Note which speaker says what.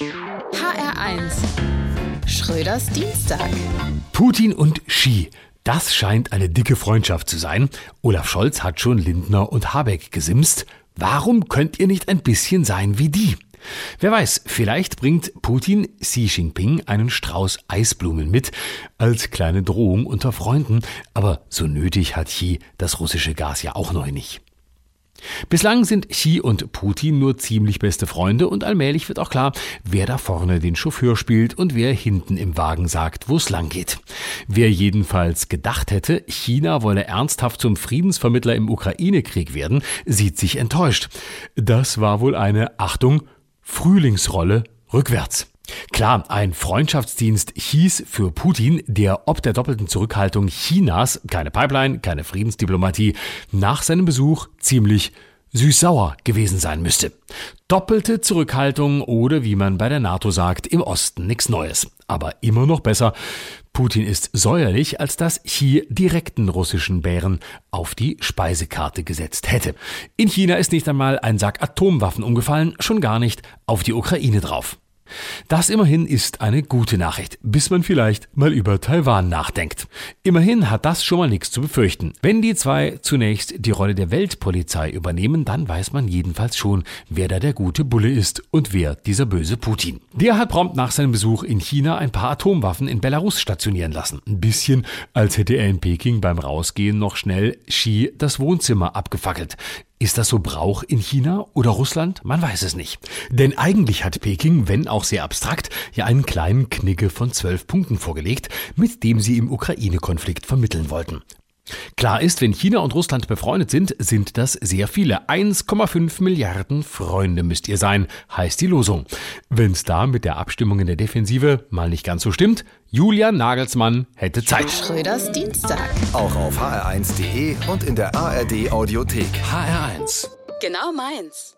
Speaker 1: HR1 Schröders Dienstag.
Speaker 2: Putin und Xi. Das scheint eine dicke Freundschaft zu sein. Olaf Scholz hat schon Lindner und Habeck gesimst. Warum könnt ihr nicht ein bisschen sein wie die? Wer weiß, vielleicht bringt Putin Xi Jinping einen Strauß Eisblumen mit, als kleine Drohung unter Freunden, aber so nötig hat Xi das russische Gas ja auch noch nicht. Bislang sind Xi und Putin nur ziemlich beste Freunde und allmählich wird auch klar, wer da vorne den Chauffeur spielt und wer hinten im Wagen sagt, wo es lang geht. Wer jedenfalls gedacht hätte, China wolle ernsthaft zum Friedensvermittler im Ukraine-Krieg werden, sieht sich enttäuscht. Das war wohl eine, Achtung, Frühlingsrolle rückwärts. Klar, ein Freundschaftsdienst hieß für Putin, der ob der doppelten Zurückhaltung Chinas, keine Pipeline, keine Friedensdiplomatie, nach seinem Besuch ziemlich süß-sauer gewesen sein müsste. Doppelte Zurückhaltung oder wie man bei der NATO sagt, im Osten nichts Neues. Aber immer noch besser. Putin ist säuerlich, als dass Xi direkten russischen Bären auf die Speisekarte gesetzt hätte. In China ist nicht einmal ein Sack Atomwaffen umgefallen, schon gar nicht auf die Ukraine drauf. Das immerhin ist eine gute Nachricht, bis man vielleicht mal über Taiwan nachdenkt. Immerhin hat das schon mal nichts zu befürchten. Wenn die zwei zunächst die Rolle der Weltpolizei übernehmen, dann weiß man jedenfalls schon, wer da der gute Bulle ist und wer dieser böse Putin. Der hat prompt nach seinem Besuch in China ein paar Atomwaffen in Belarus stationieren lassen. Ein bisschen, als hätte er in Peking beim Rausgehen noch schnell Xi das Wohnzimmer abgefackelt. Ist das so Brauch in China oder Russland? Man weiß es nicht. Denn eigentlich hat Peking, wenn auch sehr abstrakt, ja einen kleinen Knigge von zwölf Punkten vorgelegt, mit dem sie im Ukraine-Konflikt vermitteln wollten. Klar ist, wenn China und Russland befreundet sind, sind das sehr viele. 1,5 Milliarden Freunde müsst ihr sein, heißt die Losung. Wenn's da mit der Abstimmung in der Defensive mal nicht ganz so stimmt, Julian Nagelsmann hätte Zeit.
Speaker 1: Schröders Dienstag.
Speaker 3: Auch auf hr1.de und in der ARD Audiothek.
Speaker 2: HR1.
Speaker 1: Genau meins.